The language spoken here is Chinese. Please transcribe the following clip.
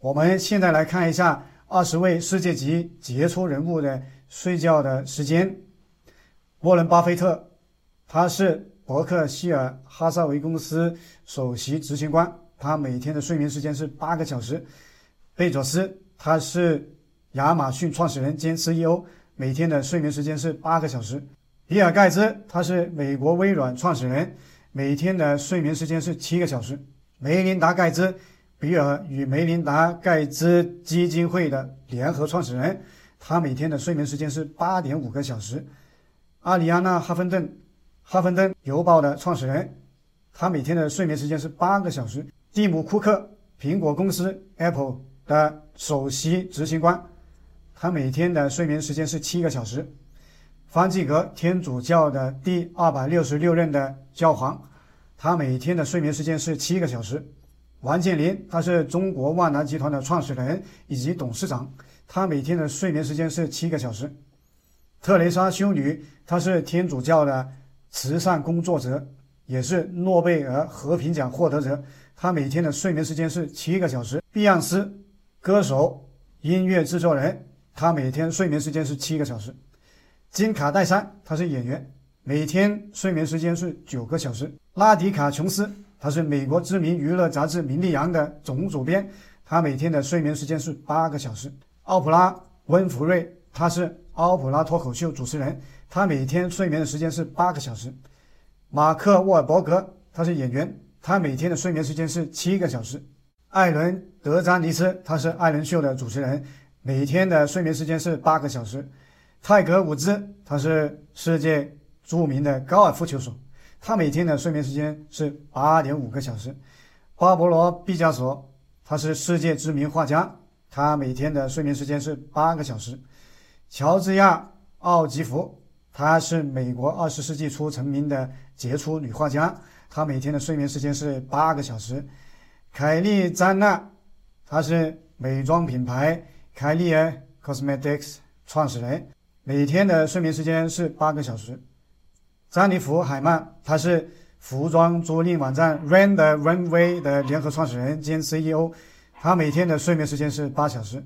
我们现在来看一下二十位世界级杰出人物的睡觉的时间。沃伦·巴菲特，他是伯克希尔哈撒韦公司首席执行官，他每天的睡眠时间是八个小时。贝佐斯，他是亚马逊创始人兼 CEO，每天的睡眠时间是八个小时。比尔·盖茨，他是美国微软创始人，每天的睡眠时间是七个小时。梅琳达·盖茨，比尔与梅琳达·盖茨基金会的联合创始人，他每天的睡眠时间是八点五个小时。阿里安娜·哈芬顿，哈芬顿邮报的创始人，他每天的睡眠时间是八个小时。蒂姆·库克，苹果公司 Apple 的首席执行官，他每天的睡眠时间是七个小时。方济各，天主教的第二百六十六任的教皇，他每天的睡眠时间是七个小时。王健林，他是中国万达集团的创始人以及董事长，他每天的睡眠时间是七个小时。特蕾莎修女，她是天主教的慈善工作者，也是诺贝尔和平奖获得者，她每天的睡眠时间是七个小时。碧昂斯，歌手、音乐制作人，她每天睡眠时间是七个小时。金卡戴珊，她是演员，每天睡眠时间是九个小时。拉迪卡琼斯，他是美国知名娱乐杂志《名利扬》的总主编，他每天的睡眠时间是八个小时。奥普拉温弗瑞，他是奥普拉脱口秀主持人，他每天睡眠的时间是八个小时。马克沃尔伯格，他是演员，他每天的睡眠时间是七个小时。艾伦德詹尼斯，他是艾伦秀的主持人，每天的睡眠时间是八个小时。泰格伍兹，他是世界著名的高尔夫球手，他每天的睡眠时间是八点五个小时。巴勃罗·毕加索，他是世界知名画家，他每天的睡眠时间是八个小时。乔治亚·奥吉弗，她是美国二十世纪初成名的杰出女画家，她每天的睡眠时间是八个小时。凯莉·詹娜，她是美妆品牌凯莉儿 Cosmetics 创始人。每天的睡眠时间是八个小时。詹妮弗·海曼，她是服装租赁网站 Rent the Runway 的联合创始人兼 CEO，她每天的睡眠时间是八小时。